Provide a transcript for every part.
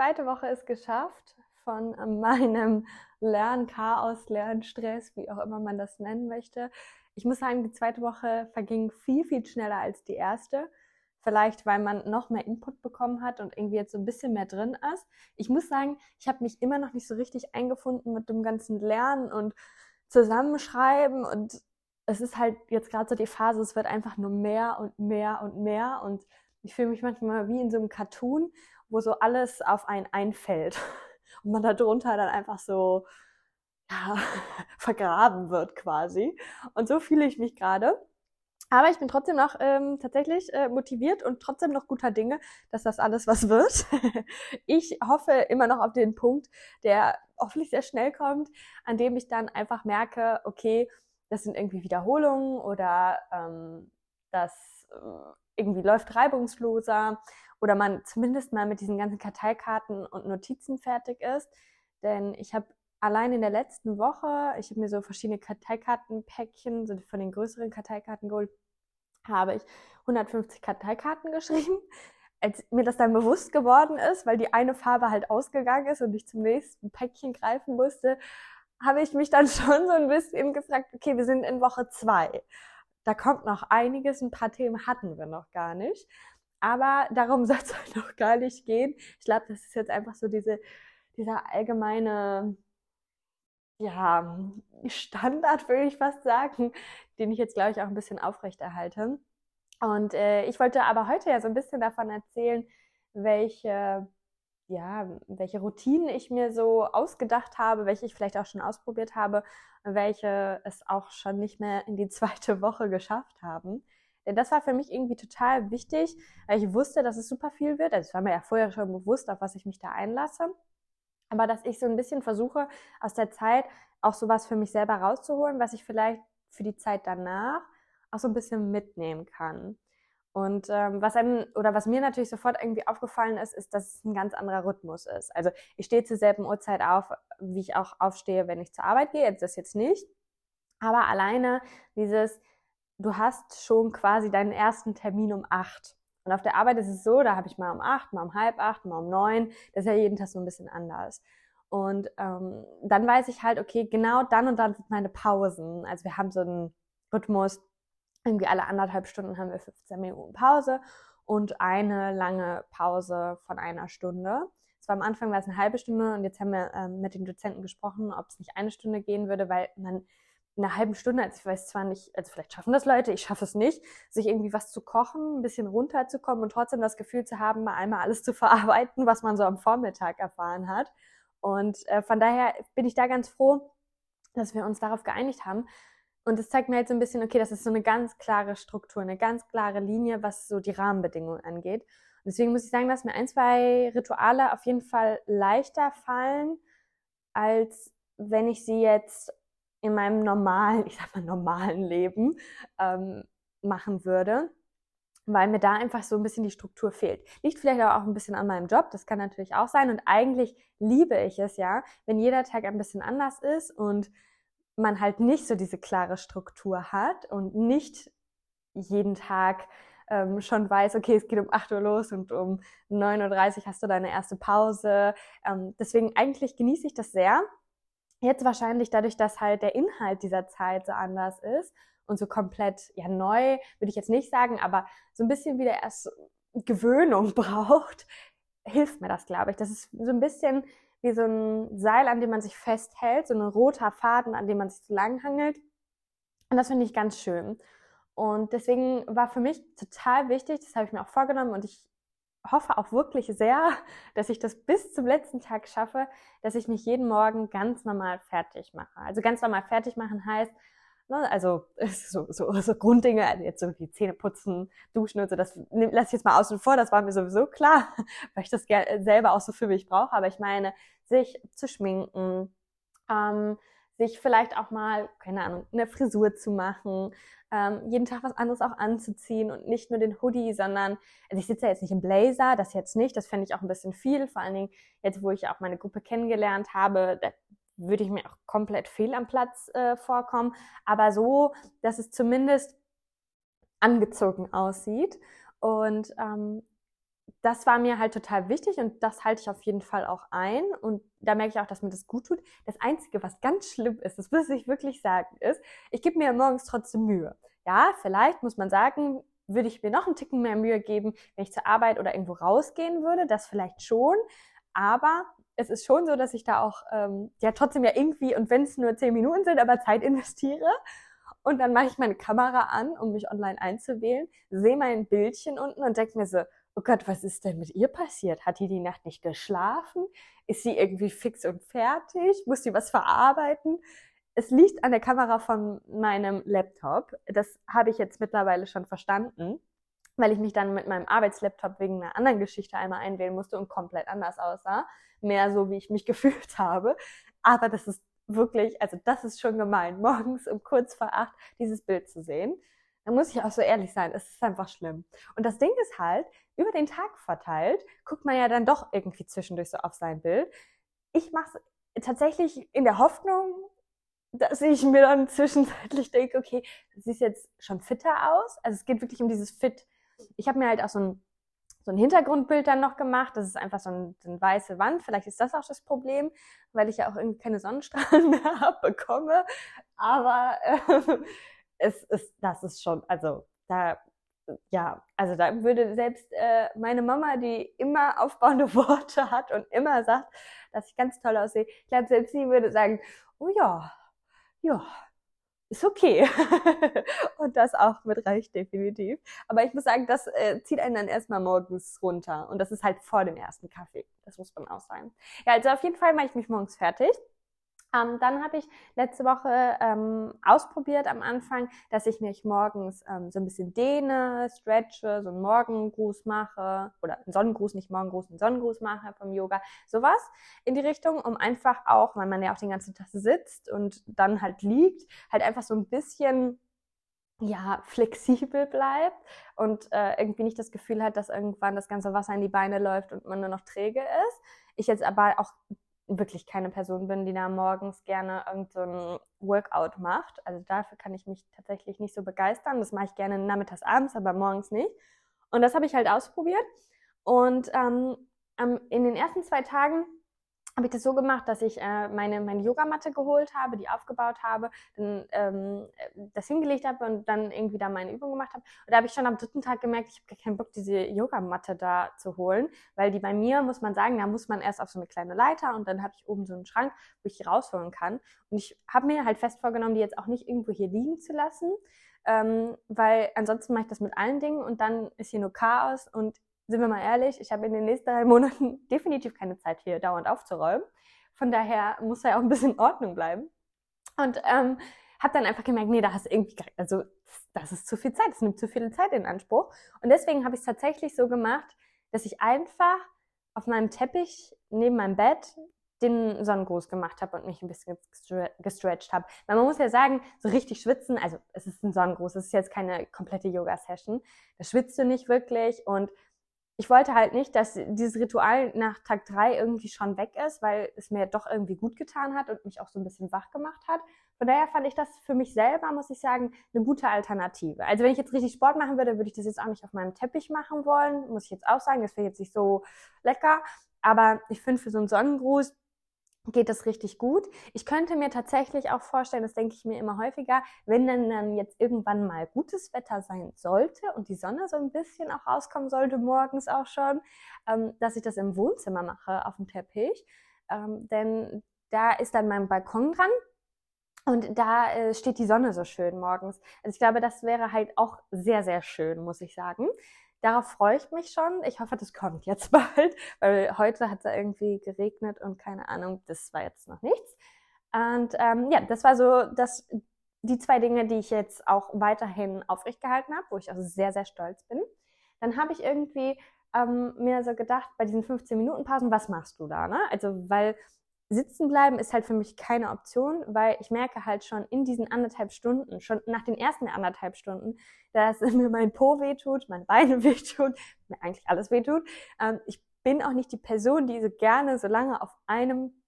zweite Woche ist geschafft von meinem Lernchaos, Lernstress, wie auch immer man das nennen möchte. Ich muss sagen, die zweite Woche verging viel, viel schneller als die erste. Vielleicht, weil man noch mehr Input bekommen hat und irgendwie jetzt so ein bisschen mehr drin ist. Ich muss sagen, ich habe mich immer noch nicht so richtig eingefunden mit dem ganzen Lernen und Zusammenschreiben und es ist halt jetzt gerade so die Phase, es wird einfach nur mehr und mehr und mehr und ich fühle mich manchmal wie in so einem Cartoon, wo so alles auf einen einfällt und man da drunter dann einfach so ja, vergraben wird quasi. Und so fühle ich mich gerade. Aber ich bin trotzdem noch ähm, tatsächlich äh, motiviert und trotzdem noch guter Dinge, dass das alles was wird. ich hoffe immer noch auf den Punkt, der hoffentlich sehr schnell kommt, an dem ich dann einfach merke, okay, das sind irgendwie Wiederholungen oder ähm, das äh, irgendwie läuft reibungsloser oder man zumindest mal mit diesen ganzen Karteikarten und Notizen fertig ist. Denn ich habe allein in der letzten Woche, ich habe mir so verschiedene Karteikartenpäckchen, so von den größeren Karteikarten geholt, habe ich 150 Karteikarten geschrieben. Als mir das dann bewusst geworden ist, weil die eine Farbe halt ausgegangen ist und ich zum nächsten Päckchen greifen musste, habe ich mich dann schon so ein bisschen gefragt, okay, wir sind in Woche zwei. Da kommt noch einiges, ein paar Themen hatten wir noch gar nicht. Aber darum soll es halt noch gar nicht gehen. Ich glaube, das ist jetzt einfach so diese, dieser allgemeine ja, Standard, würde ich fast sagen, den ich jetzt, glaube ich, auch ein bisschen aufrechterhalte. Und äh, ich wollte aber heute ja so ein bisschen davon erzählen, welche, ja, welche Routinen ich mir so ausgedacht habe, welche ich vielleicht auch schon ausprobiert habe, welche es auch schon nicht mehr in die zweite Woche geschafft haben. Denn das war für mich irgendwie total wichtig, weil ich wusste, dass es super viel wird. Also es war mir ja vorher schon bewusst, auf was ich mich da einlasse aber dass ich so ein bisschen versuche, aus der Zeit auch sowas für mich selber rauszuholen, was ich vielleicht für die Zeit danach auch so ein bisschen mitnehmen kann. Und ähm, was einem oder was mir natürlich sofort irgendwie aufgefallen ist, ist, dass es ein ganz anderer Rhythmus ist. Also ich stehe zur selben Uhrzeit auf, wie ich auch aufstehe, wenn ich zur Arbeit gehe. Das jetzt nicht. Aber alleine dieses, du hast schon quasi deinen ersten Termin um acht. Und auf der Arbeit ist es so, da habe ich mal um acht, mal um halb acht, mal um neun. Das ist ja jeden Tag so ein bisschen anders. Und ähm, dann weiß ich halt, okay, genau dann und dann sind meine Pausen. Also wir haben so einen Rhythmus, irgendwie alle anderthalb Stunden haben wir 15 Minuten Pause und eine lange Pause von einer Stunde. Es war am Anfang war es eine halbe Stunde und jetzt haben wir ähm, mit den Dozenten gesprochen, ob es nicht eine Stunde gehen würde, weil man in einer halben Stunde, also ich weiß zwar nicht, also vielleicht schaffen das Leute, ich schaffe es nicht, sich irgendwie was zu kochen, ein bisschen runterzukommen und trotzdem das Gefühl zu haben, mal einmal alles zu verarbeiten, was man so am Vormittag erfahren hat. Und äh, von daher bin ich da ganz froh, dass wir uns darauf geeinigt haben. Und es zeigt mir halt so ein bisschen, okay, das ist so eine ganz klare Struktur, eine ganz klare Linie, was so die Rahmenbedingungen angeht. Und deswegen muss ich sagen, dass mir ein, zwei Rituale auf jeden Fall leichter fallen, als wenn ich sie jetzt in meinem normalen, ich sag mal normalen Leben ähm, machen würde, weil mir da einfach so ein bisschen die Struktur fehlt. Liegt vielleicht aber auch ein bisschen an meinem Job, das kann natürlich auch sein. Und eigentlich liebe ich es ja, wenn jeder Tag ein bisschen anders ist und man halt nicht so diese klare Struktur hat und nicht jeden Tag ähm, schon weiß, okay, es geht um 8 Uhr los und um 9.30 Uhr hast du deine erste Pause. Ähm, deswegen eigentlich genieße ich das sehr. Jetzt wahrscheinlich dadurch, dass halt der Inhalt dieser Zeit so anders ist und so komplett ja neu, würde ich jetzt nicht sagen, aber so ein bisschen wieder erst Gewöhnung braucht, hilft mir das, glaube ich. Das ist so ein bisschen wie so ein Seil, an dem man sich festhält, so ein roter Faden, an dem man sich so lang hangelt. Und das finde ich ganz schön. Und deswegen war für mich total wichtig, das habe ich mir auch vorgenommen und ich hoffe auch wirklich sehr, dass ich das bis zum letzten Tag schaffe, dass ich mich jeden Morgen ganz normal fertig mache. Also ganz normal fertig machen heißt, ne, also so, so, so Grunddinge, also jetzt so wie Zähne putzen, duschen und so, das lasse ich jetzt mal außen vor, das war mir sowieso klar, weil ich das selber auch so für mich brauche. Aber ich meine, sich zu schminken, ähm, sich vielleicht auch mal, keine Ahnung, eine Frisur zu machen, ähm, jeden Tag was anderes auch anzuziehen und nicht nur den Hoodie, sondern, also ich sitze ja jetzt nicht im Blazer, das jetzt nicht, das fände ich auch ein bisschen viel, vor allen Dingen jetzt, wo ich auch meine Gruppe kennengelernt habe, würde ich mir auch komplett fehl am Platz äh, vorkommen, aber so, dass es zumindest angezogen aussieht und ähm, das war mir halt total wichtig und das halte ich auf jeden Fall auch ein. Und da merke ich auch, dass mir das gut tut. Das Einzige, was ganz schlimm ist, das muss ich wirklich sagen, ist, ich gebe mir morgens trotzdem Mühe. Ja, vielleicht muss man sagen, würde ich mir noch einen Ticken mehr Mühe geben, wenn ich zur Arbeit oder irgendwo rausgehen würde. Das vielleicht schon. Aber es ist schon so, dass ich da auch ähm, ja trotzdem ja irgendwie, und wenn es nur zehn Minuten sind, aber Zeit investiere. Und dann mache ich meine Kamera an, um mich online einzuwählen, sehe mein Bildchen unten und denke mir so, oh Gott, was ist denn mit ihr passiert? Hat die die Nacht nicht geschlafen? Ist sie irgendwie fix und fertig? Muss sie was verarbeiten? Es liegt an der Kamera von meinem Laptop. Das habe ich jetzt mittlerweile schon verstanden, weil ich mich dann mit meinem Arbeitslaptop wegen einer anderen Geschichte einmal einwählen musste und komplett anders aussah. Mehr so, wie ich mich gefühlt habe. Aber das ist wirklich, also das ist schon gemein, morgens um kurz vor acht dieses Bild zu sehen. Da muss ich auch so ehrlich sein, es ist einfach schlimm. Und das Ding ist halt, über den Tag verteilt, guckt man ja dann doch irgendwie zwischendurch so auf sein Bild. Ich mache es tatsächlich in der Hoffnung, dass ich mir dann zwischenzeitlich denke, okay, das sieht jetzt schon fitter aus. Also es geht wirklich um dieses Fit. Ich habe mir halt auch so ein, so ein Hintergrundbild dann noch gemacht. Das ist einfach so, ein, so eine weiße Wand. Vielleicht ist das auch das Problem, weil ich ja auch irgendwie keine Sonnenstrahlen mehr bekomme. Aber äh, es ist, das ist schon, also da, ja, also da würde selbst äh, meine Mama, die immer aufbauende Worte hat und immer sagt, dass ich ganz toll aussehe, ich glaube, selbst sie würde sagen, oh ja, ja, ist okay. und das auch mit Recht definitiv. Aber ich muss sagen, das äh, zieht einen dann erstmal morgens runter. Und das ist halt vor dem ersten Kaffee. Das muss man auch sagen. Ja, also auf jeden Fall mache ich mich morgens fertig. Ähm, dann habe ich letzte Woche ähm, ausprobiert am Anfang, dass ich mich morgens ähm, so ein bisschen dehne, stretche, so einen Morgengruß mache oder einen Sonnengruß, nicht Morgengruß, einen Sonnengruß mache vom Yoga, sowas in die Richtung, um einfach auch, weil man ja auch den ganzen Tag sitzt und dann halt liegt, halt einfach so ein bisschen ja, flexibel bleibt und äh, irgendwie nicht das Gefühl hat, dass irgendwann das ganze Wasser in die Beine läuft und man nur noch träge ist. Ich jetzt aber auch wirklich keine Person bin, die da morgens gerne irgendein so Workout macht. Also dafür kann ich mich tatsächlich nicht so begeistern. Das mache ich gerne nachmittags, abends, aber morgens nicht. Und das habe ich halt ausprobiert. Und ähm, in den ersten zwei Tagen habe ich das so gemacht, dass ich äh, meine, meine Yogamatte geholt habe, die aufgebaut habe, dann ähm, das hingelegt habe und dann irgendwie da meine Übung gemacht habe. Und da habe ich schon am dritten Tag gemerkt, ich habe gar keinen Bock, diese Yogamatte da zu holen, weil die bei mir, muss man sagen, da muss man erst auf so eine kleine Leiter und dann habe ich oben so einen Schrank, wo ich die rausholen kann. Und ich habe mir halt fest vorgenommen, die jetzt auch nicht irgendwo hier liegen zu lassen, ähm, weil ansonsten mache ich das mit allen Dingen und dann ist hier nur Chaos und sind wir mal ehrlich, ich habe in den nächsten drei Monaten definitiv keine Zeit, hier dauernd aufzuräumen. Von daher muss da ja auch ein bisschen Ordnung bleiben. Und ähm, habe dann einfach gemerkt, nee, da hast du irgendwie, also das ist zu viel Zeit, das nimmt zu viel Zeit in Anspruch. Und deswegen habe ich es tatsächlich so gemacht, dass ich einfach auf meinem Teppich neben meinem Bett den Sonnengruß gemacht habe und mich ein bisschen gestretched habe. Weil man muss ja sagen, so richtig schwitzen, also es ist ein Sonnengruß, es ist jetzt keine komplette Yoga-Session. Da schwitzt du nicht wirklich und ich wollte halt nicht, dass dieses Ritual nach Tag drei irgendwie schon weg ist, weil es mir doch irgendwie gut getan hat und mich auch so ein bisschen wach gemacht hat. Von daher fand ich das für mich selber, muss ich sagen, eine gute Alternative. Also wenn ich jetzt richtig Sport machen würde, würde ich das jetzt auch nicht auf meinem Teppich machen wollen, muss ich jetzt auch sagen. Das wäre jetzt nicht so lecker. Aber ich finde, für so einen Sonnengruß geht das richtig gut. Ich könnte mir tatsächlich auch vorstellen, das denke ich mir immer häufiger, wenn dann, dann jetzt irgendwann mal gutes Wetter sein sollte und die Sonne so ein bisschen auch rauskommen sollte, morgens auch schon, ähm, dass ich das im Wohnzimmer mache, auf dem Teppich. Ähm, denn da ist dann mein Balkon dran und da äh, steht die Sonne so schön morgens. Also ich glaube, das wäre halt auch sehr, sehr schön, muss ich sagen. Darauf freue ich mich schon. Ich hoffe, das kommt jetzt bald, weil heute hat es irgendwie geregnet und keine Ahnung, das war jetzt noch nichts. Und ähm, ja, das war so das, die zwei Dinge, die ich jetzt auch weiterhin aufrecht gehalten habe, wo ich auch sehr, sehr stolz bin. Dann habe ich irgendwie ähm, mir so gedacht, bei diesen 15 Minuten Pausen, was machst du da? Ne? Also, weil sitzen bleiben ist halt für mich keine Option, weil ich merke halt schon in diesen anderthalb Stunden, schon nach den ersten anderthalb Stunden, dass mir mein Po wehtut, meine Beine wehtut, mir eigentlich alles wehtut. Ähm, ich bin auch nicht die Person, die so gerne so lange auf einem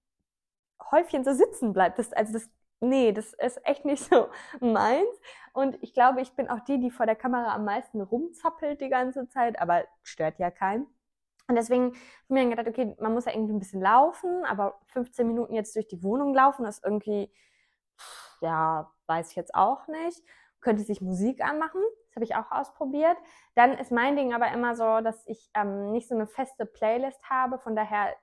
Häufchen so sitzen bleibt. Das, also das, nee, das ist echt nicht so meins. Und ich glaube, ich bin auch die, die vor der Kamera am meisten rumzappelt die ganze Zeit, aber stört ja keinen. Und deswegen habe ich mir gedacht, okay, man muss ja irgendwie ein bisschen laufen, aber 15 Minuten jetzt durch die Wohnung laufen ist irgendwie, ja, weiß ich jetzt auch nicht. Könnte sich Musik anmachen, das habe ich auch ausprobiert. Dann ist mein Ding aber immer so, dass ich ähm, nicht so eine feste Playlist habe, von daher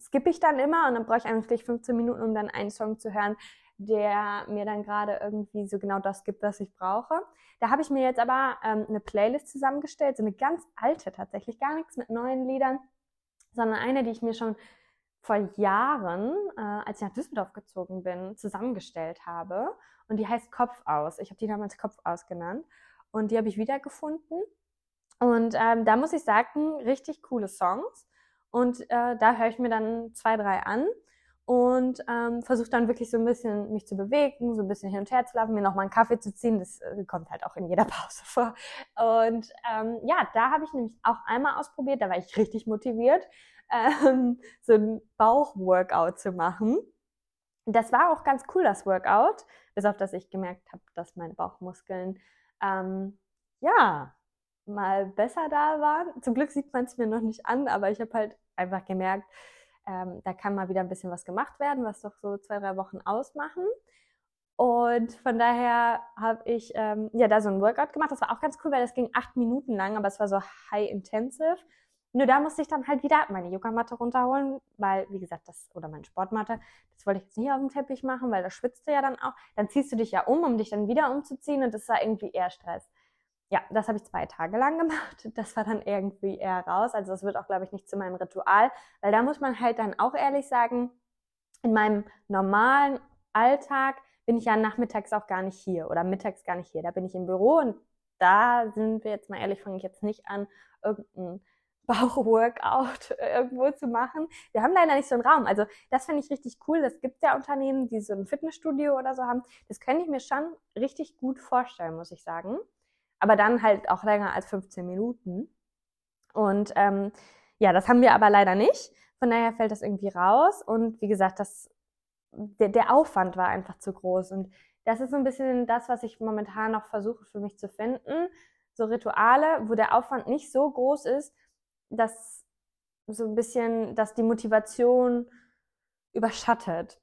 skippe ich dann immer und dann brauche ich eigentlich 15 Minuten, um dann einen Song zu hören, der mir dann gerade irgendwie so genau das gibt, was ich brauche. Da habe ich mir jetzt aber ähm, eine Playlist zusammengestellt, so eine ganz alte tatsächlich, gar nichts mit neuen Liedern, sondern eine, die ich mir schon vor Jahren, äh, als ich nach Düsseldorf gezogen bin, zusammengestellt habe. Und die heißt Kopf aus. Ich habe die damals Kopf aus genannt. Und die habe ich wiedergefunden. Und ähm, da muss ich sagen, richtig coole Songs. Und äh, da höre ich mir dann zwei, drei an und ähm, versuche dann wirklich so ein bisschen mich zu bewegen, so ein bisschen hin und her zu laufen, mir nochmal einen Kaffee zu ziehen. Das äh, kommt halt auch in jeder Pause vor. Und ähm, ja, da habe ich nämlich auch einmal ausprobiert, da war ich richtig motiviert, ähm, so ein Bauchworkout zu machen. Das war auch ganz cool, das Workout, bis auf dass ich gemerkt habe, dass meine Bauchmuskeln ähm, ja mal besser da waren. Zum Glück sieht man es mir noch nicht an, aber ich habe halt einfach gemerkt, ähm, da kann mal wieder ein bisschen was gemacht werden, was doch so zwei, drei Wochen ausmachen. Und von daher habe ich ähm, ja da so ein Workout gemacht. Das war auch ganz cool, weil das ging acht Minuten lang, aber es war so high intensive. Nur da musste ich dann halt wieder meine Yogamatte runterholen, weil, wie gesagt, das, oder meine Sportmatte, das wollte ich jetzt nicht auf dem Teppich machen, weil da schwitzt du ja dann auch. Dann ziehst du dich ja um, um dich dann wieder umzuziehen und das war irgendwie eher Stress ja, das habe ich zwei Tage lang gemacht. Das war dann irgendwie eher raus. Also das wird auch, glaube ich, nicht zu meinem Ritual, weil da muss man halt dann auch ehrlich sagen, in meinem normalen Alltag bin ich ja nachmittags auch gar nicht hier oder mittags gar nicht hier. Da bin ich im Büro und da sind wir jetzt mal ehrlich, fange ich jetzt nicht an, irgendein Bauchworkout irgendwo zu machen. Wir haben leider nicht so einen Raum. Also das finde ich richtig cool. Das gibt ja Unternehmen, die so ein Fitnessstudio oder so haben. Das könnte ich mir schon richtig gut vorstellen, muss ich sagen aber dann halt auch länger als 15 Minuten. Und ähm, ja, das haben wir aber leider nicht. Von daher fällt das irgendwie raus. Und wie gesagt, das, der, der Aufwand war einfach zu groß. Und das ist so ein bisschen das, was ich momentan noch versuche für mich zu finden. So Rituale, wo der Aufwand nicht so groß ist, dass so ein bisschen, dass die Motivation überschattet.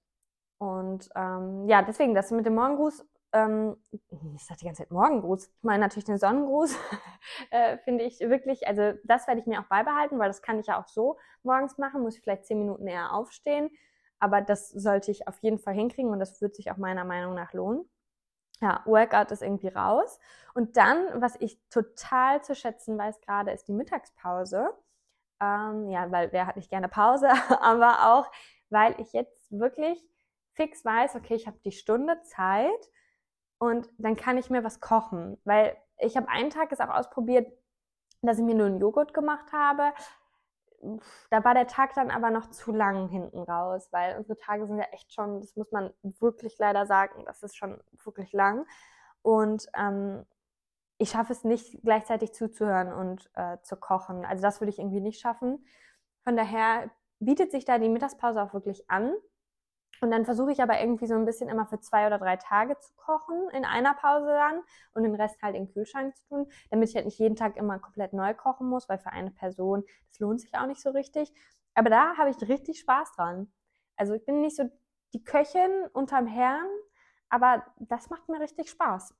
Und ähm, ja, deswegen, das mit dem Morgengruß ähm, ich sage die ganze Zeit Morgengruß. Ich meine natürlich den Sonnengruß, äh, finde ich wirklich, also das werde ich mir auch beibehalten, weil das kann ich ja auch so morgens machen, muss ich vielleicht zehn Minuten eher aufstehen, aber das sollte ich auf jeden Fall hinkriegen und das wird sich auch meiner Meinung nach lohnen. Ja, Workout ist irgendwie raus. Und dann, was ich total zu schätzen weiß gerade, ist die Mittagspause. Ähm, ja, weil wer hat nicht gerne Pause, aber auch, weil ich jetzt wirklich fix weiß, okay, ich habe die Stunde Zeit und dann kann ich mir was kochen, weil ich habe einen Tag es auch ausprobiert, dass ich mir nur einen Joghurt gemacht habe. Da war der Tag dann aber noch zu lang hinten raus, weil unsere Tage sind ja echt schon, das muss man wirklich leider sagen, das ist schon wirklich lang. Und ähm, ich schaffe es nicht, gleichzeitig zuzuhören und äh, zu kochen. Also das würde ich irgendwie nicht schaffen. Von daher bietet sich da die Mittagspause auch wirklich an. Und dann versuche ich aber irgendwie so ein bisschen immer für zwei oder drei Tage zu kochen, in einer Pause dann und den Rest halt in den Kühlschrank zu tun, damit ich halt nicht jeden Tag immer komplett neu kochen muss, weil für eine Person, das lohnt sich auch nicht so richtig. Aber da habe ich richtig Spaß dran. Also ich bin nicht so die Köchin unterm Herrn, aber das macht mir richtig Spaß.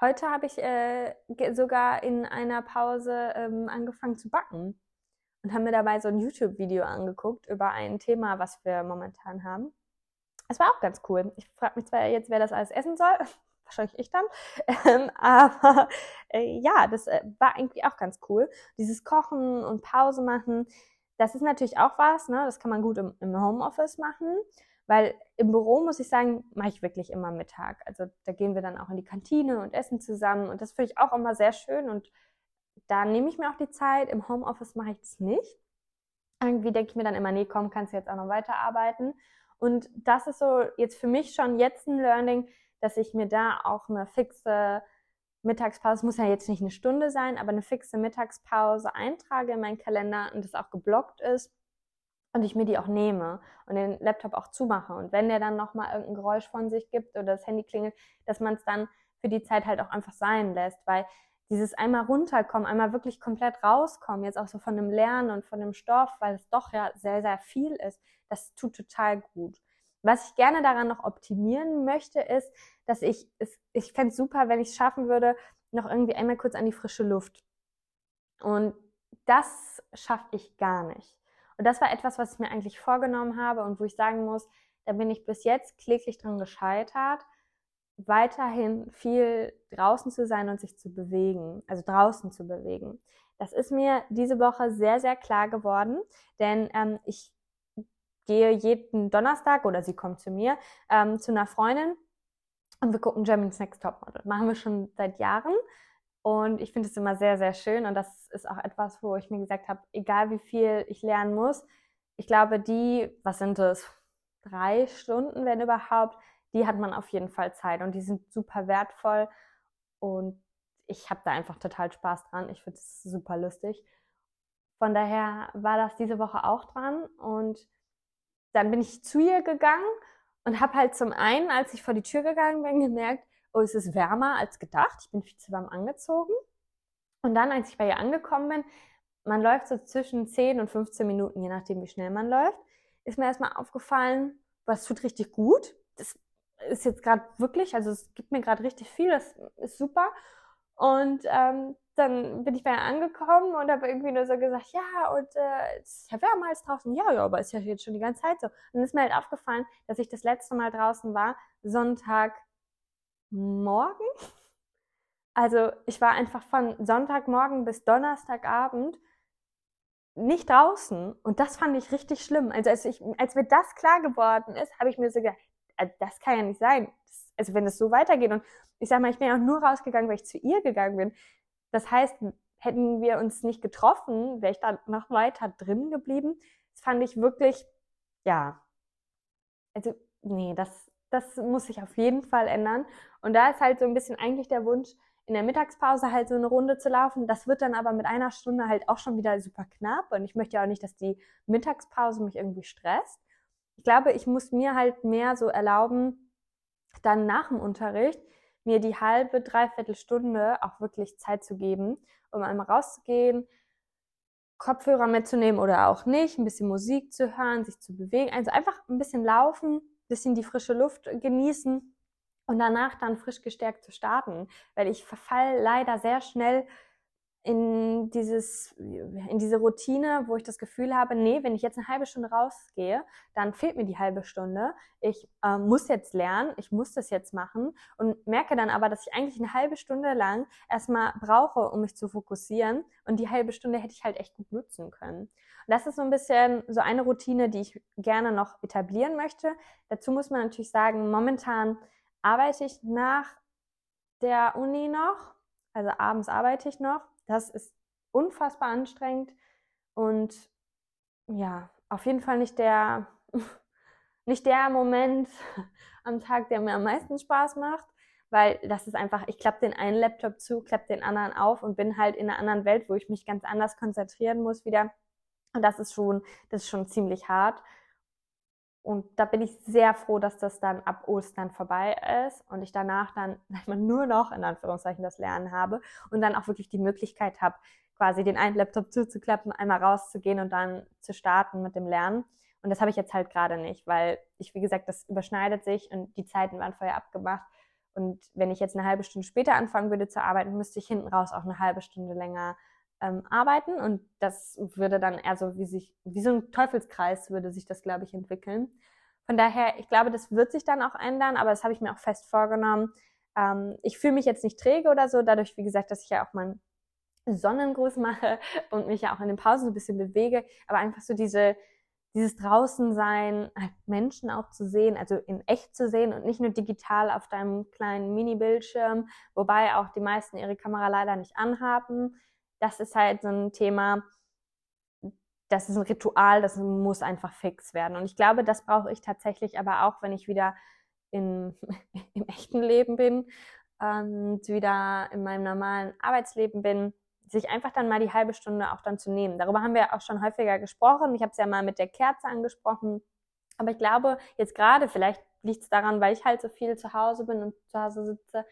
Heute habe ich äh, sogar in einer Pause ähm, angefangen zu backen und haben mir dabei so ein YouTube-Video angeguckt über ein Thema, was wir momentan haben. Es war auch ganz cool. Ich frage mich zwar jetzt, wer das alles essen soll. Wahrscheinlich ich dann. Ähm, aber äh, ja, das äh, war irgendwie auch ganz cool. Dieses Kochen und Pause machen, das ist natürlich auch was, ne? Das kann man gut im, im Homeoffice machen. Weil im Büro, muss ich sagen, mache ich wirklich immer Mittag. Also da gehen wir dann auch in die Kantine und essen zusammen. Und das finde ich auch immer sehr schön und da nehme ich mir auch die Zeit. Im Homeoffice mache ich das nicht. Irgendwie denke ich mir dann immer, nee, komm, kannst du jetzt auch noch weiterarbeiten. Und das ist so jetzt für mich schon jetzt ein Learning, dass ich mir da auch eine fixe Mittagspause, muss ja jetzt nicht eine Stunde sein, aber eine fixe Mittagspause eintrage in meinen Kalender und das auch geblockt ist und ich mir die auch nehme und den Laptop auch zumache. Und wenn der dann nochmal irgendein Geräusch von sich gibt oder das Handy klingelt, dass man es dann für die Zeit halt auch einfach sein lässt, weil dieses einmal runterkommen, einmal wirklich komplett rauskommen, jetzt auch so von dem Lernen und von dem Stoff, weil es doch ja sehr, sehr viel ist, das tut total gut. Was ich gerne daran noch optimieren möchte, ist, dass ich, es, ich fände es super, wenn ich es schaffen würde, noch irgendwie einmal kurz an die frische Luft. Und das schaffe ich gar nicht. Und das war etwas, was ich mir eigentlich vorgenommen habe und wo ich sagen muss, da bin ich bis jetzt kläglich dran gescheitert, weiterhin viel draußen zu sein und sich zu bewegen, also draußen zu bewegen. Das ist mir diese Woche sehr, sehr klar geworden, denn ähm, ich gehe jeden Donnerstag oder sie kommt zu mir ähm, zu einer Freundin und wir gucken Germany's Next Topmodel. Machen wir schon seit Jahren und ich finde es immer sehr, sehr schön und das ist auch etwas, wo ich mir gesagt habe, egal wie viel ich lernen muss, ich glaube, die, was sind es, drei Stunden, wenn überhaupt, die hat man auf jeden Fall Zeit und die sind super wertvoll und ich habe da einfach total Spaß dran. Ich finde es super lustig. Von daher war das diese Woche auch dran und dann bin ich zu ihr gegangen und habe halt zum einen, als ich vor die Tür gegangen bin, gemerkt, oh, es ist wärmer als gedacht. Ich bin viel zu warm angezogen. Und dann, als ich bei ihr angekommen bin, man läuft so zwischen 10 und 15 Minuten, je nachdem, wie schnell man läuft, ist mir erstmal aufgefallen, was tut richtig gut. Das ist jetzt gerade wirklich, also es gibt mir gerade richtig viel, das ist super. Und ähm, dann bin ich bei ihr angekommen und habe irgendwie nur so gesagt, ja, und äh, es ist ja wärmer als draußen. Ja, ja, aber ist ja jetzt schon die ganze Zeit so. Und dann ist mir halt aufgefallen, dass ich das letzte Mal draußen war, Sonntagmorgen. Also ich war einfach von Sonntagmorgen bis Donnerstagabend nicht draußen. Und das fand ich richtig schlimm. Also als, ich, als mir das klar geworden ist, habe ich mir so gedacht, das kann ja nicht sein. also wenn es so weitergeht und ich sag mal, ich bin ja auch nur rausgegangen, weil ich zu ihr gegangen bin. Das heißt, hätten wir uns nicht getroffen, wäre ich da noch weiter drin geblieben. Das fand ich wirklich, ja, also nee, das, das muss sich auf jeden Fall ändern. Und da ist halt so ein bisschen eigentlich der Wunsch, in der Mittagspause halt so eine Runde zu laufen. Das wird dann aber mit einer Stunde halt auch schon wieder super knapp. Und ich möchte ja auch nicht, dass die Mittagspause mich irgendwie stresst. Ich glaube, ich muss mir halt mehr so erlauben, dann nach dem Unterricht mir die halbe, dreiviertel Stunde auch wirklich Zeit zu geben, um einmal rauszugehen, Kopfhörer mitzunehmen oder auch nicht, ein bisschen Musik zu hören, sich zu bewegen, also einfach ein bisschen laufen, ein bisschen die frische Luft genießen und danach dann frisch gestärkt zu starten, weil ich verfall leider sehr schnell in dieses, in diese Routine, wo ich das Gefühl habe, nee, wenn ich jetzt eine halbe Stunde rausgehe, dann fehlt mir die halbe Stunde. Ich äh, muss jetzt lernen, ich muss das jetzt machen und merke dann aber, dass ich eigentlich eine halbe Stunde lang erstmal brauche, um mich zu fokussieren und die halbe Stunde hätte ich halt echt gut nutzen können. Und das ist so ein bisschen so eine Routine, die ich gerne noch etablieren möchte. Dazu muss man natürlich sagen, momentan arbeite ich nach der Uni noch, also abends arbeite ich noch das ist unfassbar anstrengend und ja, auf jeden Fall nicht der, nicht der Moment am Tag, der mir am meisten Spaß macht, weil das ist einfach, ich klappe den einen Laptop zu, klappe den anderen auf und bin halt in einer anderen Welt, wo ich mich ganz anders konzentrieren muss wieder. Und das ist schon, das ist schon ziemlich hart. Und da bin ich sehr froh, dass das dann ab Ostern vorbei ist und ich danach dann nur noch in Anführungszeichen das Lernen habe und dann auch wirklich die Möglichkeit habe, quasi den einen Laptop zuzuklappen, einmal rauszugehen und dann zu starten mit dem Lernen. Und das habe ich jetzt halt gerade nicht, weil ich, wie gesagt, das überschneidet sich und die Zeiten waren vorher abgemacht. Und wenn ich jetzt eine halbe Stunde später anfangen würde zu arbeiten, müsste ich hinten raus auch eine halbe Stunde länger ähm, arbeiten und das würde dann eher so wie sich, wie so ein Teufelskreis würde sich das, glaube ich, entwickeln. Von daher, ich glaube, das wird sich dann auch ändern, aber das habe ich mir auch fest vorgenommen. Ähm, ich fühle mich jetzt nicht träge oder so, dadurch, wie gesagt, dass ich ja auch meinen Sonnengruß mache und mich ja auch in den Pausen so ein bisschen bewege, aber einfach so diese, dieses Draußensein, halt Menschen auch zu sehen, also in echt zu sehen und nicht nur digital auf deinem kleinen Mini-Bildschirm, wobei auch die meisten ihre Kamera leider nicht anhaben das ist halt so ein Thema, das ist ein Ritual, das muss einfach fix werden. Und ich glaube, das brauche ich tatsächlich aber auch, wenn ich wieder in, im echten Leben bin und wieder in meinem normalen Arbeitsleben bin, sich einfach dann mal die halbe Stunde auch dann zu nehmen. Darüber haben wir auch schon häufiger gesprochen. Ich habe es ja mal mit der Kerze angesprochen. Aber ich glaube, jetzt gerade, vielleicht liegt es daran, weil ich halt so viel zu Hause bin und zu Hause sitze,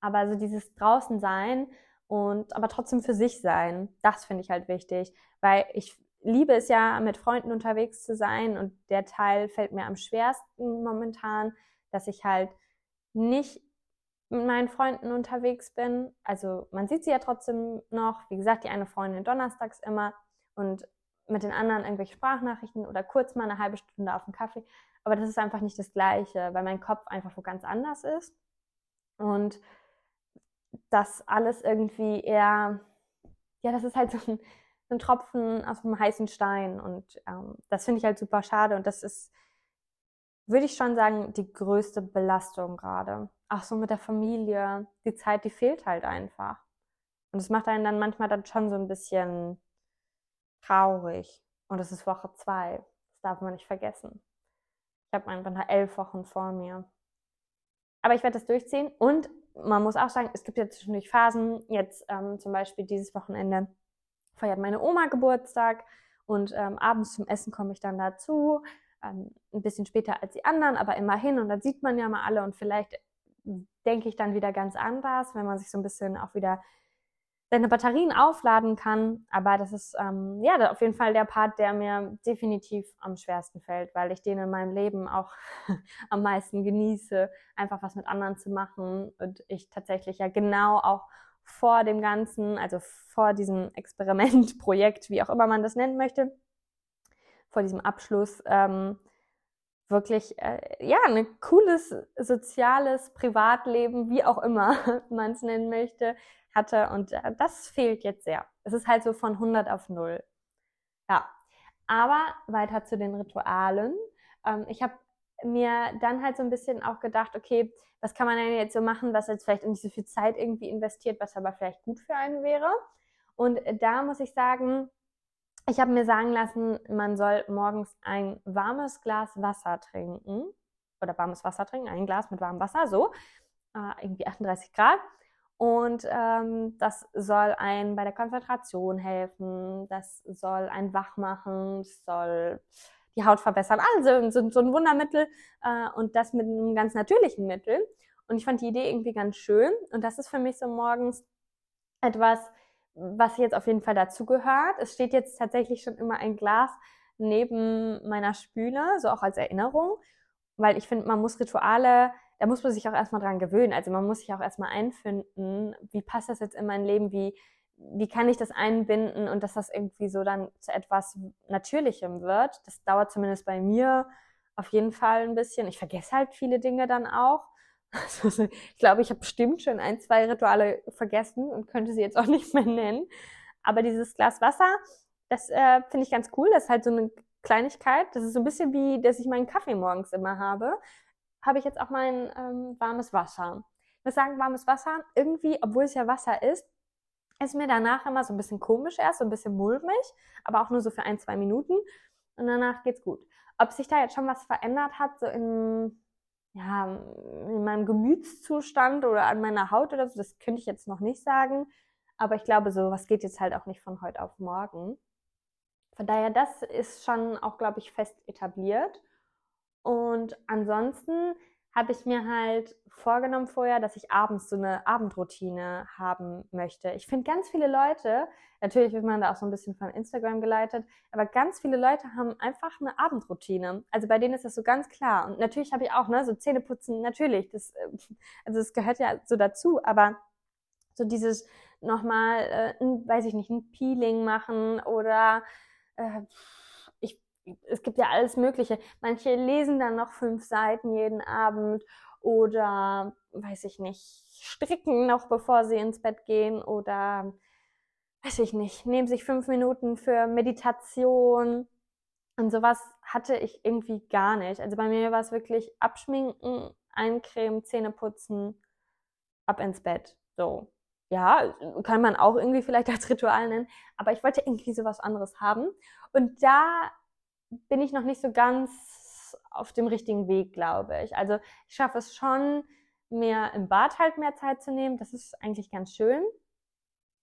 aber so dieses Draußensein und aber trotzdem für sich sein. Das finde ich halt wichtig, weil ich liebe es ja, mit Freunden unterwegs zu sein und der Teil fällt mir am schwersten momentan, dass ich halt nicht mit meinen Freunden unterwegs bin. Also man sieht sie ja trotzdem noch. Wie gesagt, die eine Freundin donnerstags immer und mit den anderen irgendwelche Sprachnachrichten oder kurz mal eine halbe Stunde auf dem Kaffee. Aber das ist einfach nicht das Gleiche, weil mein Kopf einfach wo ganz anders ist. Und das alles irgendwie eher, ja, das ist halt so ein, ein Tropfen aus einem heißen Stein. Und ähm, das finde ich halt super schade. Und das ist, würde ich schon sagen, die größte Belastung gerade. Auch so mit der Familie. Die Zeit, die fehlt halt einfach. Und es macht einen dann manchmal dann schon so ein bisschen traurig. Und es ist Woche zwei. Das darf man nicht vergessen. Ich habe einfach noch elf Wochen vor mir. Aber ich werde das durchziehen. Und man muss auch sagen, es gibt ja zwischendurch Phasen. Jetzt ähm, zum Beispiel dieses Wochenende feiert meine Oma Geburtstag. Und ähm, abends zum Essen komme ich dann dazu. Ähm, ein bisschen später als die anderen, aber immerhin. Und dann sieht man ja mal alle. Und vielleicht denke ich dann wieder ganz anders, wenn man sich so ein bisschen auch wieder seine Batterien aufladen kann. Aber das ist ähm, ja auf jeden Fall der Part, der mir definitiv am schwersten fällt, weil ich den in meinem Leben auch am meisten genieße, einfach was mit anderen zu machen und ich tatsächlich ja genau auch vor dem Ganzen, also vor diesem Experimentprojekt, wie auch immer man das nennen möchte, vor diesem Abschluss, ähm, wirklich äh, ja ein cooles soziales Privatleben, wie auch immer man es nennen möchte, hatte. Und äh, das fehlt jetzt sehr. Es ist halt so von 100 auf 0. Ja, aber weiter zu den Ritualen. Ähm, ich habe mir dann halt so ein bisschen auch gedacht, okay, was kann man denn jetzt so machen, was jetzt vielleicht nicht so viel Zeit irgendwie investiert, was aber vielleicht gut für einen wäre. Und da muss ich sagen, ich habe mir sagen lassen, man soll morgens ein warmes Glas Wasser trinken oder warmes Wasser trinken, ein Glas mit warmem Wasser, so äh, irgendwie 38 Grad. Und ähm, das soll einen bei der Konzentration helfen, das soll einen wach machen, das soll die Haut verbessern. Also so, so ein Wundermittel äh, und das mit einem ganz natürlichen Mittel. Und ich fand die Idee irgendwie ganz schön. Und das ist für mich so morgens etwas, was jetzt auf jeden Fall dazugehört. Es steht jetzt tatsächlich schon immer ein Glas neben meiner Spüle, so auch als Erinnerung, weil ich finde, man muss Rituale da muss man sich auch erstmal dran gewöhnen. Also man muss sich auch erstmal einfinden, wie passt das jetzt in mein Leben, wie, wie kann ich das einbinden und dass das irgendwie so dann zu etwas Natürlichem wird. Das dauert zumindest bei mir auf jeden Fall ein bisschen. Ich vergesse halt viele Dinge dann auch. Also ich glaube, ich habe bestimmt schon ein, zwei Rituale vergessen und könnte sie jetzt auch nicht mehr nennen. Aber dieses Glas Wasser, das äh, finde ich ganz cool. Das ist halt so eine Kleinigkeit. Das ist so ein bisschen wie, dass ich meinen Kaffee morgens immer habe habe ich jetzt auch mein ähm, warmes Wasser. Ich muss sagen, warmes Wasser, irgendwie, obwohl es ja Wasser ist, ist mir danach immer so ein bisschen komisch erst, so ein bisschen mulmig, aber auch nur so für ein, zwei Minuten. Und danach geht's gut. Ob sich da jetzt schon was verändert hat, so in, ja, in meinem Gemütszustand oder an meiner Haut oder so, das könnte ich jetzt noch nicht sagen. Aber ich glaube, so was geht jetzt halt auch nicht von heute auf morgen. Von daher, das ist schon auch, glaube ich, fest etabliert. Und ansonsten habe ich mir halt vorgenommen vorher, dass ich abends so eine Abendroutine haben möchte. Ich finde ganz viele Leute, natürlich wird man da auch so ein bisschen von Instagram geleitet, aber ganz viele Leute haben einfach eine Abendroutine. Also bei denen ist das so ganz klar. Und natürlich habe ich auch, ne, so Zähneputzen, natürlich, das, äh, also das gehört ja so dazu, aber so dieses nochmal, äh, weiß ich nicht, ein Peeling machen oder äh, es gibt ja alles Mögliche. Manche lesen dann noch fünf Seiten jeden Abend oder, weiß ich nicht, stricken noch bevor sie ins Bett gehen oder, weiß ich nicht, nehmen sich fünf Minuten für Meditation. Und sowas hatte ich irgendwie gar nicht. Also bei mir war es wirklich abschminken, eincremen, Zähne putzen, ab ins Bett. So. Ja, kann man auch irgendwie vielleicht als Ritual nennen, aber ich wollte irgendwie sowas anderes haben. Und da bin ich noch nicht so ganz auf dem richtigen Weg, glaube ich. Also ich schaffe es schon, mir im Bad halt mehr Zeit zu nehmen. Das ist eigentlich ganz schön.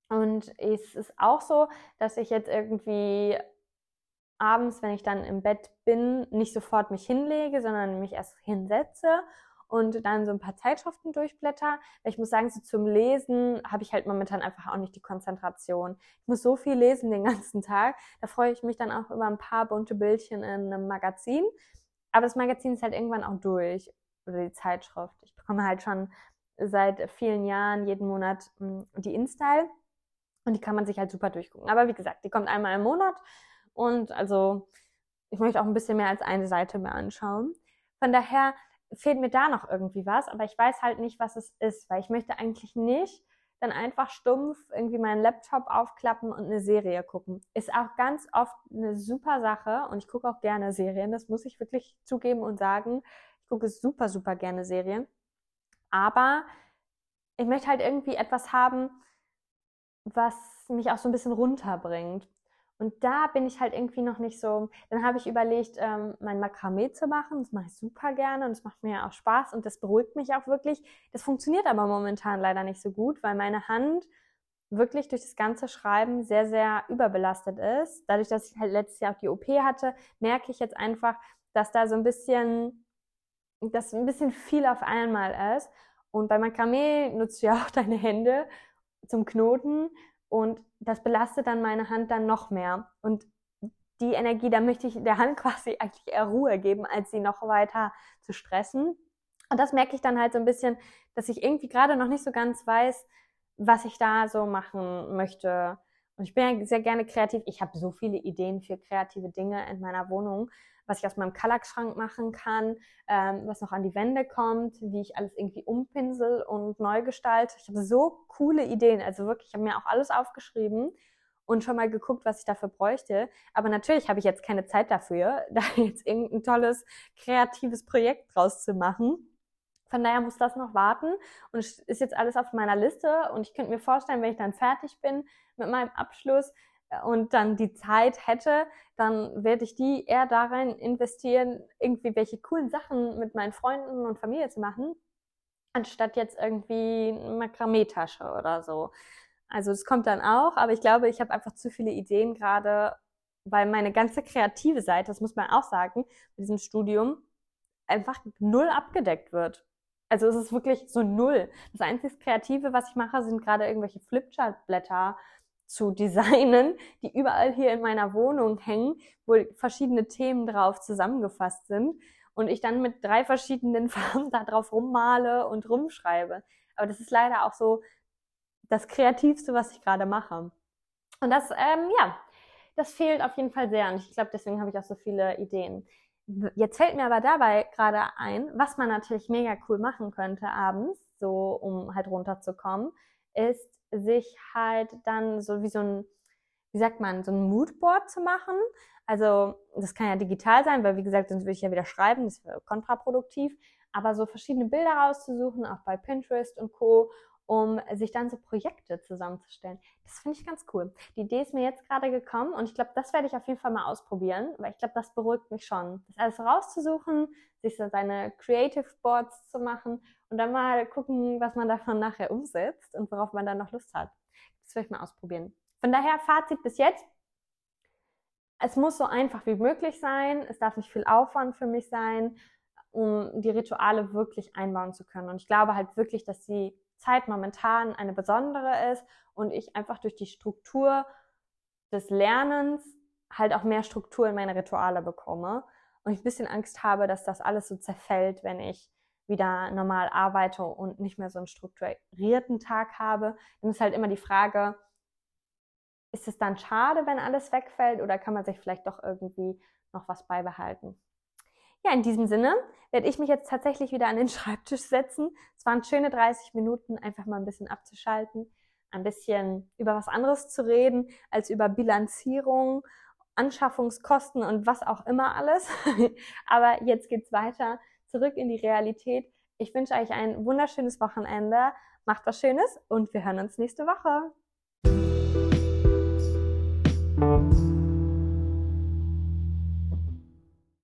Und es ist auch so, dass ich jetzt irgendwie abends, wenn ich dann im Bett bin, nicht sofort mich hinlege, sondern mich erst hinsetze und dann so ein paar Zeitschriften durchblätter. Ich muss sagen, so zum Lesen habe ich halt momentan einfach auch nicht die Konzentration. Ich muss so viel lesen den ganzen Tag. Da freue ich mich dann auch über ein paar bunte Bildchen in einem Magazin. Aber das Magazin ist halt irgendwann auch durch. Oder die Zeitschrift. Ich bekomme halt schon seit vielen Jahren jeden Monat hm, die InStyle. Und die kann man sich halt super durchgucken. Aber wie gesagt, die kommt einmal im Monat. Und also, ich möchte auch ein bisschen mehr als eine Seite mehr anschauen. Von daher fehlt mir da noch irgendwie was, aber ich weiß halt nicht, was es ist, weil ich möchte eigentlich nicht dann einfach stumpf irgendwie meinen Laptop aufklappen und eine Serie gucken. Ist auch ganz oft eine super Sache und ich gucke auch gerne Serien, das muss ich wirklich zugeben und sagen. Ich gucke super, super gerne Serien. Aber ich möchte halt irgendwie etwas haben, was mich auch so ein bisschen runterbringt. Und da bin ich halt irgendwie noch nicht so. Dann habe ich überlegt, ähm, mein Makramee zu machen. Das mache ich super gerne und es macht mir auch Spaß und das beruhigt mich auch wirklich. Das funktioniert aber momentan leider nicht so gut, weil meine Hand wirklich durch das ganze Schreiben sehr, sehr überbelastet ist. Dadurch, dass ich halt letztes Jahr auch die OP hatte, merke ich jetzt einfach, dass da so ein bisschen, dass ein bisschen viel auf einmal ist. Und bei Makramee nutzt du ja auch deine Hände zum Knoten und das belastet dann meine Hand dann noch mehr. Und die Energie, da möchte ich der Hand quasi eigentlich eher Ruhe geben, als sie noch weiter zu stressen. Und das merke ich dann halt so ein bisschen, dass ich irgendwie gerade noch nicht so ganz weiß, was ich da so machen möchte. Und ich bin ja sehr gerne kreativ. Ich habe so viele Ideen für kreative Dinge in meiner Wohnung was ich aus meinem Kallax-Schrank machen kann, ähm, was noch an die Wände kommt, wie ich alles irgendwie umpinsel und neu gestalte. Ich habe so coole Ideen. Also wirklich, ich habe mir auch alles aufgeschrieben und schon mal geguckt, was ich dafür bräuchte. Aber natürlich habe ich jetzt keine Zeit dafür, da jetzt irgendein tolles, kreatives Projekt draus zu machen. Von daher muss das noch warten und ist jetzt alles auf meiner Liste und ich könnte mir vorstellen, wenn ich dann fertig bin mit meinem Abschluss, und dann die Zeit hätte, dann werde ich die eher darin investieren, irgendwie welche coolen Sachen mit meinen Freunden und Familie zu machen, anstatt jetzt irgendwie eine Makramee-Tasche oder so. Also es kommt dann auch, aber ich glaube, ich habe einfach zu viele Ideen gerade, weil meine ganze kreative Seite, das muss man auch sagen, mit diesem Studium einfach null abgedeckt wird. Also es ist wirklich so null. Das einzige Kreative, was ich mache, sind gerade irgendwelche Flipchart-Blätter zu designen, die überall hier in meiner Wohnung hängen, wo verschiedene Themen drauf zusammengefasst sind und ich dann mit drei verschiedenen Farben da drauf rummale und rumschreibe. Aber das ist leider auch so das Kreativste, was ich gerade mache. Und das, ähm, ja, das fehlt auf jeden Fall sehr. Und ich glaube, deswegen habe ich auch so viele Ideen. Jetzt fällt mir aber dabei gerade ein, was man natürlich mega cool machen könnte abends, so um halt runterzukommen, ist sich halt dann so wie so ein, wie sagt man, so ein Moodboard zu machen. Also das kann ja digital sein, weil wie gesagt, sonst würde ich ja wieder schreiben, das wäre kontraproduktiv. Aber so verschiedene Bilder rauszusuchen, auch bei Pinterest und Co., um sich dann so Projekte zusammenzustellen. Das finde ich ganz cool. Die Idee ist mir jetzt gerade gekommen und ich glaube, das werde ich auf jeden Fall mal ausprobieren, weil ich glaube, das beruhigt mich schon. Das alles rauszusuchen, sich so seine Creative Boards zu machen und dann mal gucken, was man davon nachher umsetzt und worauf man dann noch Lust hat. Das werde ich mal ausprobieren. Von daher Fazit bis jetzt. Es muss so einfach wie möglich sein. Es darf nicht viel Aufwand für mich sein, um die Rituale wirklich einbauen zu können. Und ich glaube halt wirklich, dass die Zeit momentan eine besondere ist und ich einfach durch die Struktur des Lernens halt auch mehr Struktur in meine Rituale bekomme und ich ein bisschen Angst habe, dass das alles so zerfällt, wenn ich wieder normal arbeite und nicht mehr so einen strukturierten Tag habe. Dann ist halt immer die Frage, ist es dann schade, wenn alles wegfällt oder kann man sich vielleicht doch irgendwie noch was beibehalten? Ja, in diesem Sinne werde ich mich jetzt tatsächlich wieder an den Schreibtisch setzen. Es waren schöne 30 Minuten, einfach mal ein bisschen abzuschalten, ein bisschen über was anderes zu reden, als über Bilanzierung, Anschaffungskosten und was auch immer alles. Aber jetzt geht's weiter, zurück in die Realität. Ich wünsche euch ein wunderschönes Wochenende. Macht was Schönes und wir hören uns nächste Woche.